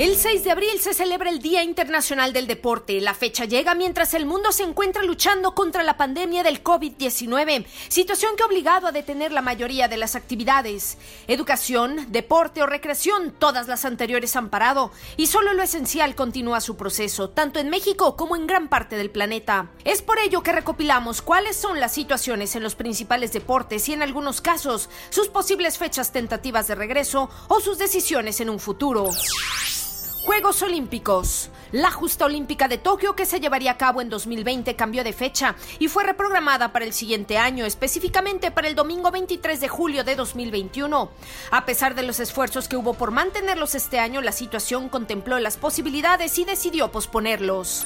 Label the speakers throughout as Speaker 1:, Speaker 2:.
Speaker 1: El 6 de abril se celebra el Día Internacional del Deporte. La fecha llega mientras el mundo se encuentra luchando contra la pandemia del COVID-19, situación que ha obligado a detener la mayoría de las actividades. Educación, deporte o recreación, todas las anteriores han parado y solo lo esencial continúa su proceso, tanto en México como en gran parte del planeta. Es por ello que recopilamos cuáles son las situaciones en los principales deportes y en algunos casos sus posibles fechas tentativas de regreso o sus decisiones en un futuro. Juegos Olímpicos. La justa olímpica de Tokio que se llevaría a cabo en 2020 cambió de fecha y fue reprogramada para el siguiente año, específicamente para el domingo 23 de julio de 2021. A pesar de los esfuerzos que hubo por mantenerlos este año, la situación contempló las posibilidades y decidió posponerlos.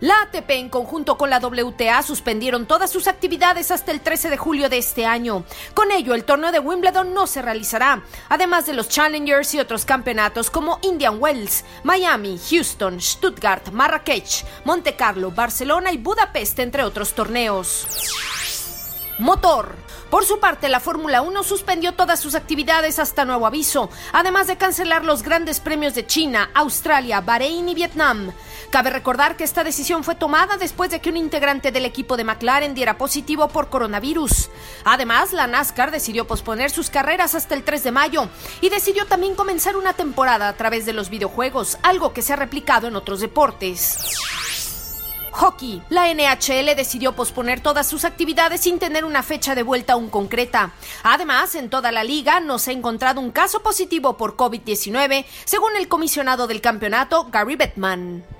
Speaker 1: La ATP en conjunto con la WTA suspendieron todas sus actividades hasta el 13 de julio de este año. Con ello, el torneo de Wimbledon no se realizará, además de los Challengers y otros campeonatos como Indian Wells, Miami, Houston, Stuttgart, Marrakech, Monte Carlo, Barcelona y Budapest, entre otros torneos. Motor. Por su parte, la Fórmula 1 suspendió todas sus actividades hasta nuevo aviso, además de cancelar los grandes premios de China, Australia, Bahrein y Vietnam. Cabe recordar que esta decisión fue tomada después de que un integrante del equipo de McLaren diera positivo por coronavirus. Además, la NASCAR decidió posponer sus carreras hasta el 3 de mayo y decidió también comenzar una temporada a través de los videojuegos, algo que se ha replicado en otros deportes. Hockey. La NHL decidió posponer todas sus actividades sin tener una fecha de vuelta aún concreta. Además, en toda la liga no se ha encontrado un caso positivo por COVID-19, según el comisionado del campeonato, Gary Bettman.